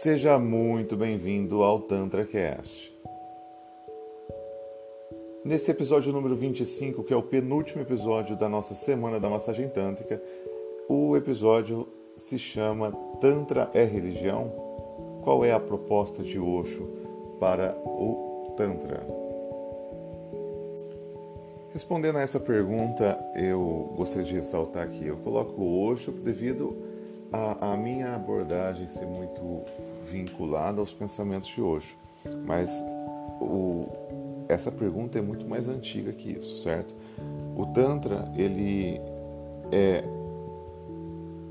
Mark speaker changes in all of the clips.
Speaker 1: Seja muito bem-vindo ao TantraCast. Nesse episódio número 25, que é o penúltimo episódio da nossa Semana da Massagem Tântrica, o episódio se chama Tantra é Religião? Qual é a proposta de Osho para o Tantra? Respondendo a essa pergunta, eu gostaria de ressaltar que eu coloco o Osho devido à minha abordagem ser muito vinculada aos pensamentos de Osho. Mas o, essa pergunta é muito mais antiga que isso, certo? O Tantra, ele é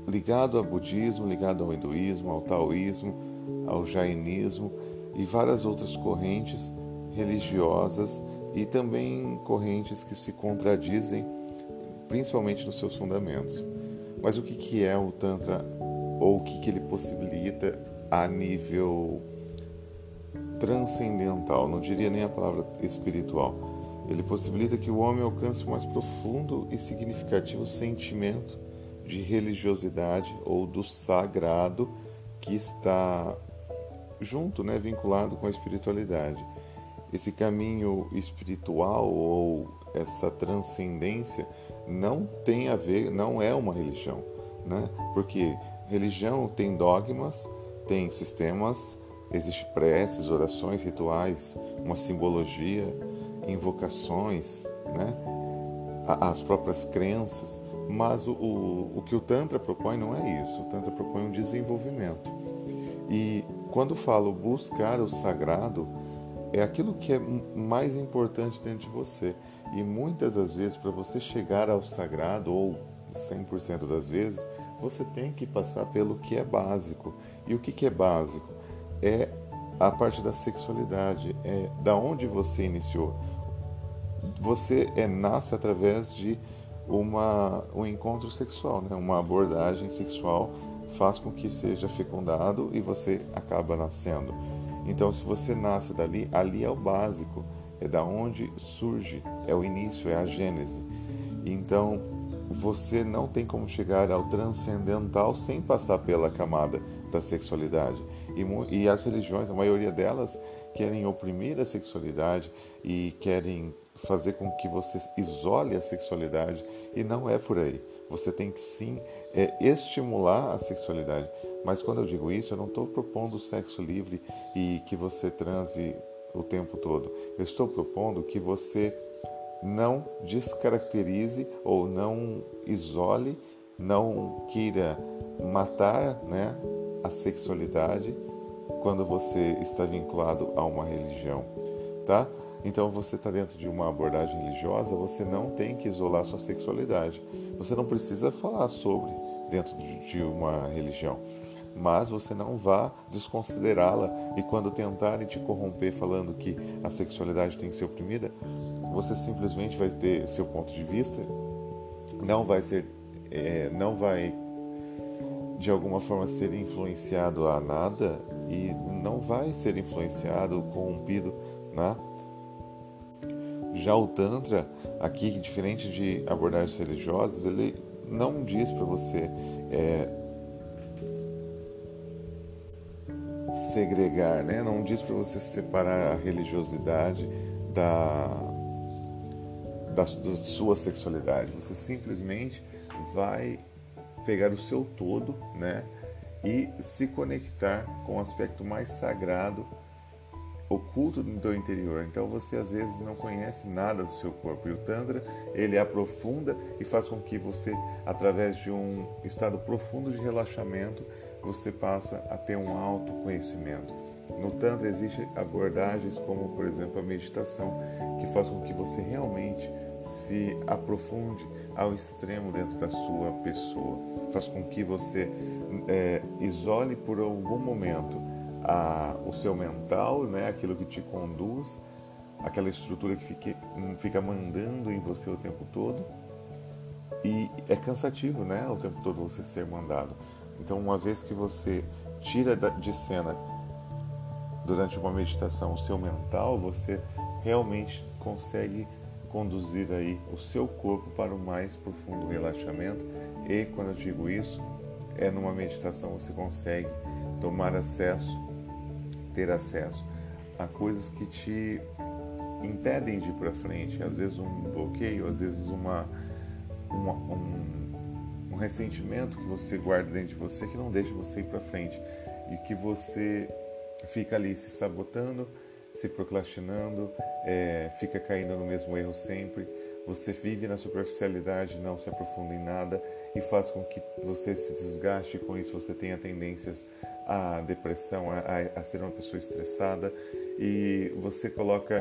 Speaker 1: ligado ao budismo, ligado ao hinduísmo, ao taoísmo, ao jainismo e várias outras correntes religiosas e também correntes que se contradizem, principalmente nos seus fundamentos. Mas o que, que é o Tantra ou o que, que ele possibilita a nível transcendental, não diria nem a palavra espiritual. Ele possibilita que o homem alcance o mais profundo e significativo sentimento de religiosidade ou do sagrado que está junto, né, vinculado com a espiritualidade. Esse caminho espiritual ou essa transcendência não tem a ver, não é uma religião, né? Porque religião tem dogmas, tem sistemas, existe preces, orações, rituais, uma simbologia, invocações, né? as próprias crenças, mas o, o, o que o Tantra propõe não é isso. O Tantra propõe um desenvolvimento. E quando falo buscar o sagrado, é aquilo que é mais importante dentro de você. E muitas das vezes, para você chegar ao sagrado, ou 100% das vezes, você tem que passar pelo que é básico. E o que, que é básico? É a parte da sexualidade, é da onde você iniciou. Você é, nasce através de uma, um encontro sexual, né? uma abordagem sexual faz com que seja fecundado e você acaba nascendo. Então, se você nasce dali, ali é o básico, é da onde surge, é o início, é a gênese. Então, você não tem como chegar ao transcendental sem passar pela camada da sexualidade. E, e, as religiões, a maioria delas, querem oprimir a sexualidade e querem fazer com que você isole a sexualidade. E não é por aí. Você tem que sim é, estimular a sexualidade. Mas quando eu digo isso, eu não estou propondo sexo livre e que você transe o tempo todo. Eu estou propondo que você não descaracterize ou não isole, não queira matar né, a sexualidade quando você está vinculado a uma religião, tá? Então você está dentro de uma abordagem religiosa, você não tem que isolar sua sexualidade. Você não precisa falar sobre dentro de uma religião, mas você não vá desconsiderá-la e quando tentarem te corromper falando que a sexualidade tem que ser oprimida, você simplesmente vai ter seu ponto de vista, não vai ser, é, não vai de alguma forma ser influenciado a nada e não vai ser influenciado, corrompido, né? Já o Tantra, aqui, diferente de abordagens religiosas, ele não diz para você é, segregar, né? não diz para você separar a religiosidade da, da, da sua sexualidade. Você simplesmente vai pegar o seu todo, né? E se conectar com o aspecto mais sagrado oculto do teu interior. Então você às vezes não conhece nada do seu corpo. E o Tantra, ele aprofunda e faz com que você, através de um estado profundo de relaxamento, você passa a ter um autoconhecimento. No Tantra existem abordagens como, por exemplo, a meditação, que faz com que você realmente se aprofunde ao extremo dentro da sua pessoa. Faz com que você é, isole por algum momento a, o seu mental, né, aquilo que te conduz, aquela estrutura que fique, fica mandando em você o tempo todo. E é cansativo, né, o tempo todo você ser mandado. Então, uma vez que você tira de cena durante uma meditação o seu mental, você realmente consegue conduzir aí o seu corpo para o mais profundo relaxamento. E quando eu digo isso, é numa meditação você consegue tomar acesso, ter acesso a coisas que te impedem de ir para frente. Às vezes um bloqueio, às vezes uma, uma um, um ressentimento que você guarda dentro de você que não deixa você ir para frente e que você fica ali se sabotando, se procrastinando, é, fica caindo no mesmo erro sempre. Você vive na superficialidade, não se aprofunda em nada e faz com que você se desgaste. Com isso, você tenha tendências à depressão, a, a ser uma pessoa estressada e você coloca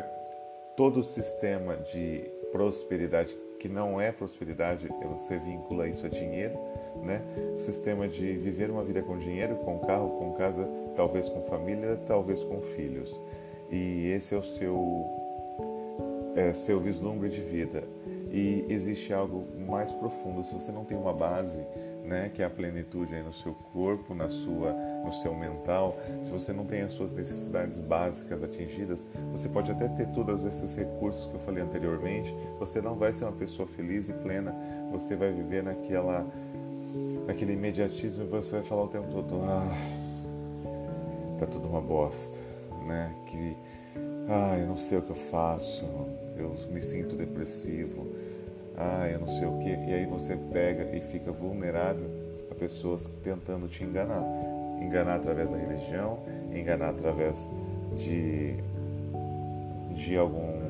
Speaker 1: todo o sistema de prosperidade que não é prosperidade, você vincula isso a dinheiro, né? O sistema de viver uma vida com dinheiro, com carro, com casa, talvez com família, talvez com filhos. E esse é o seu é, seu vislumbre de vida. E existe algo mais profundo. Se você não tem uma base, né, que é a plenitude aí no seu corpo, na sua, no seu mental, se você não tem as suas necessidades básicas atingidas, você pode até ter todos esses recursos que eu falei anteriormente, você não vai ser uma pessoa feliz e plena, você vai viver naquela naquele imediatismo e você vai falar o tempo todo, ah, tá tudo uma bosta, né? Que ah, eu não sei o que eu faço, eu me sinto depressivo, ah, eu não sei o que, e aí você pega e fica vulnerável a pessoas tentando te enganar. Enganar através da religião, enganar através de, de algum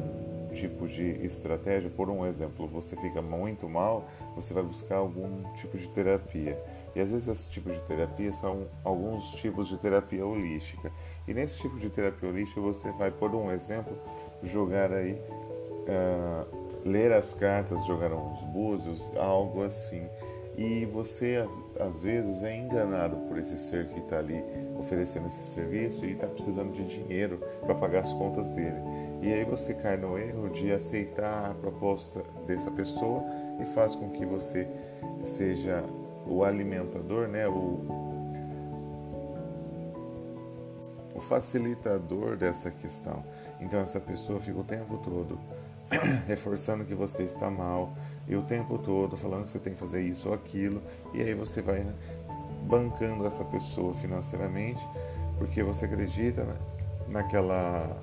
Speaker 1: tipo de estratégia. Por um exemplo, você fica muito mal, você vai buscar algum tipo de terapia. E às vezes esses tipos de terapia são alguns tipos de terapia holística. E nesse tipo de terapia holística você vai, por um exemplo, jogar aí uh, ler as cartas, jogar uns búzios, algo assim. E você, às vezes, é enganado por esse ser que está ali oferecendo esse serviço e está precisando de dinheiro para pagar as contas dele. E aí você cai no erro de aceitar a proposta dessa pessoa e faz com que você seja o alimentador, né? o, o facilitador dessa questão. Então essa pessoa fica o tempo todo reforçando que você está mal e o tempo todo falando que você tem que fazer isso ou aquilo e aí você vai bancando essa pessoa financeiramente porque você acredita naquela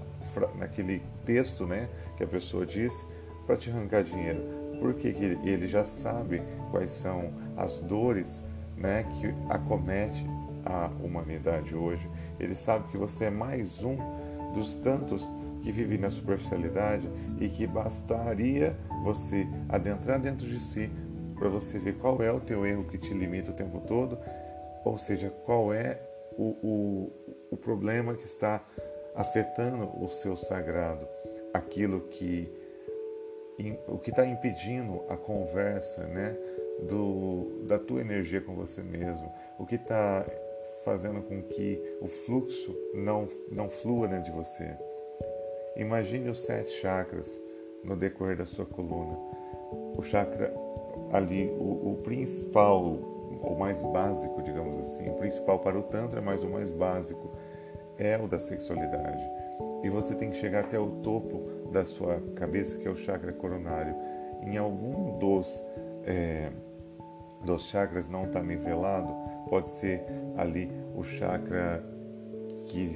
Speaker 1: naquele texto né que a pessoa disse para te arrancar dinheiro porque que ele já sabe quais são as dores né que acomete a humanidade hoje. Ele sabe que você é mais um dos tantos que vive na superficialidade e que bastaria você adentrar dentro de si para você ver qual é o teu erro que te limita o tempo todo, ou seja, qual é o, o, o problema que está afetando o seu sagrado, aquilo que o que está impedindo a conversa, né, do, da tua energia com você mesmo, o que está fazendo com que o fluxo não não flua dentro de você. Imagine os sete chakras no decorrer da sua coluna. O chakra ali, o, o principal, o mais básico, digamos assim, o principal para o Tantra, mas o mais básico é o da sexualidade. E você tem que chegar até o topo da sua cabeça, que é o chakra coronário. Em algum dos, é, dos chakras não está nivelado, pode ser ali o chakra que,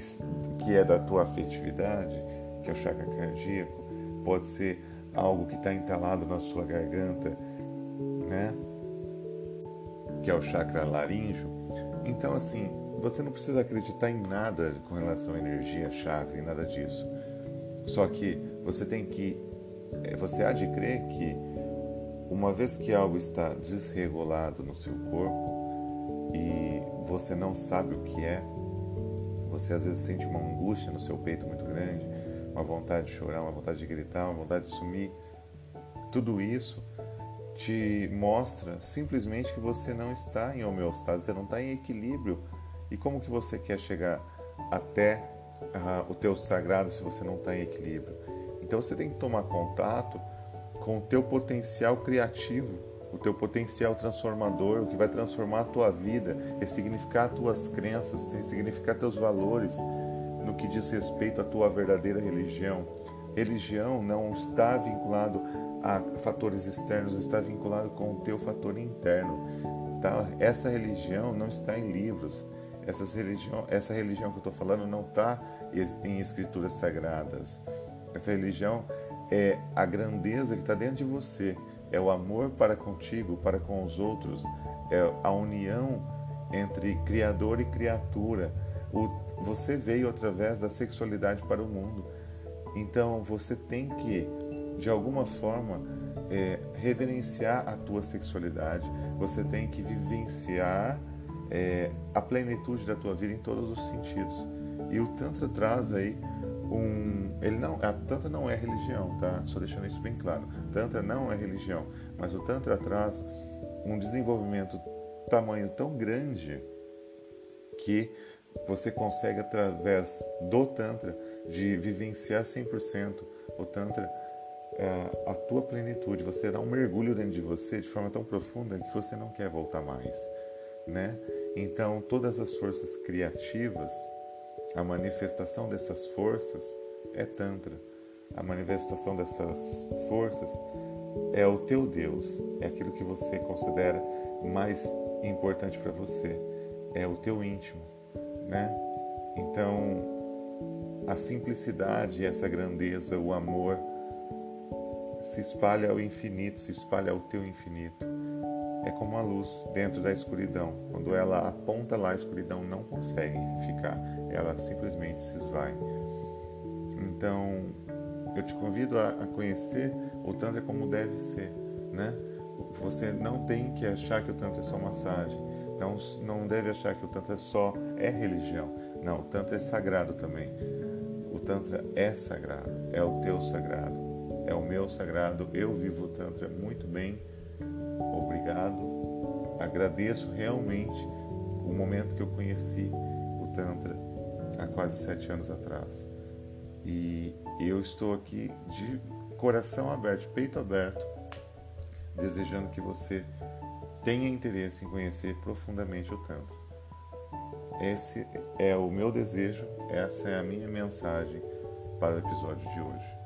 Speaker 1: que é da tua afetividade, que é o chakra cardíaco, pode ser algo que está entalado na sua garganta, né? Que é o chakra laríngeo. Então, assim, você não precisa acreditar em nada com relação à energia, chakra e nada disso. Só que você tem que, eh, você há de crer que uma vez que algo está desregulado no seu corpo e você não sabe o que é, você às vezes sente uma angústia no seu peito muito grande, uma vontade de chorar, uma vontade de gritar, uma vontade de sumir. Tudo isso te mostra simplesmente que você não está em homeostase, você não está em equilíbrio. E como que você quer chegar até uh, o teu sagrado se você não está em equilíbrio? Então você tem que tomar contato com o teu potencial criativo, o teu potencial transformador, o que vai transformar a tua vida, ressignificar as tuas crenças, ressignificar teus valores, no que diz respeito à tua verdadeira religião. Religião não está vinculado a fatores externos, está vinculado com o teu fator interno. Tá? Essa religião não está em livros, Essas religião, essa religião que eu estou falando não está em escrituras sagradas. Essa religião é a grandeza que está dentro de você, é o amor para contigo, para com os outros, é a união entre Criador e criatura. O, você veio através da sexualidade para o mundo. Então você tem que, de alguma forma, é, reverenciar a tua sexualidade. Você tem que vivenciar é, a plenitude da tua vida em todos os sentidos. E o Tantra traz aí um. Ele não, a Tantra não é religião, tá? Só deixando isso bem claro. Tantra não é religião, mas o Tantra traz um desenvolvimento tamanho tão grande que você consegue, através do Tantra, de vivenciar 100% o Tantra, é, a tua plenitude. Você dá um mergulho dentro de você de forma tão profunda que você não quer voltar mais, né? Então, todas as forças criativas, a manifestação dessas forças é Tantra. A manifestação dessas forças é o teu Deus, é aquilo que você considera mais importante para você, é o teu íntimo, né? Então, a simplicidade, essa grandeza, o amor se espalha ao infinito, se espalha ao teu infinito. É como a luz dentro da escuridão. Quando ela aponta lá, a escuridão não consegue ficar, ela simplesmente se esvai. Então, eu te convido a, conhecer o Tantra como deve ser, né? Você não tem que achar que o Tantra é só massagem. Não, não deve achar que o Tantra só é religião. Não, o Tantra é sagrado também. O Tantra é sagrado, é o teu sagrado, é o meu sagrado. Eu vivo o Tantra muito bem. Obrigado. Agradeço realmente o momento que eu conheci o Tantra há quase sete anos atrás. E eu estou aqui de coração aberto, peito aberto, desejando que você tenha interesse em conhecer profundamente o Tantra. Esse é o meu desejo, essa é a minha mensagem para o episódio de hoje.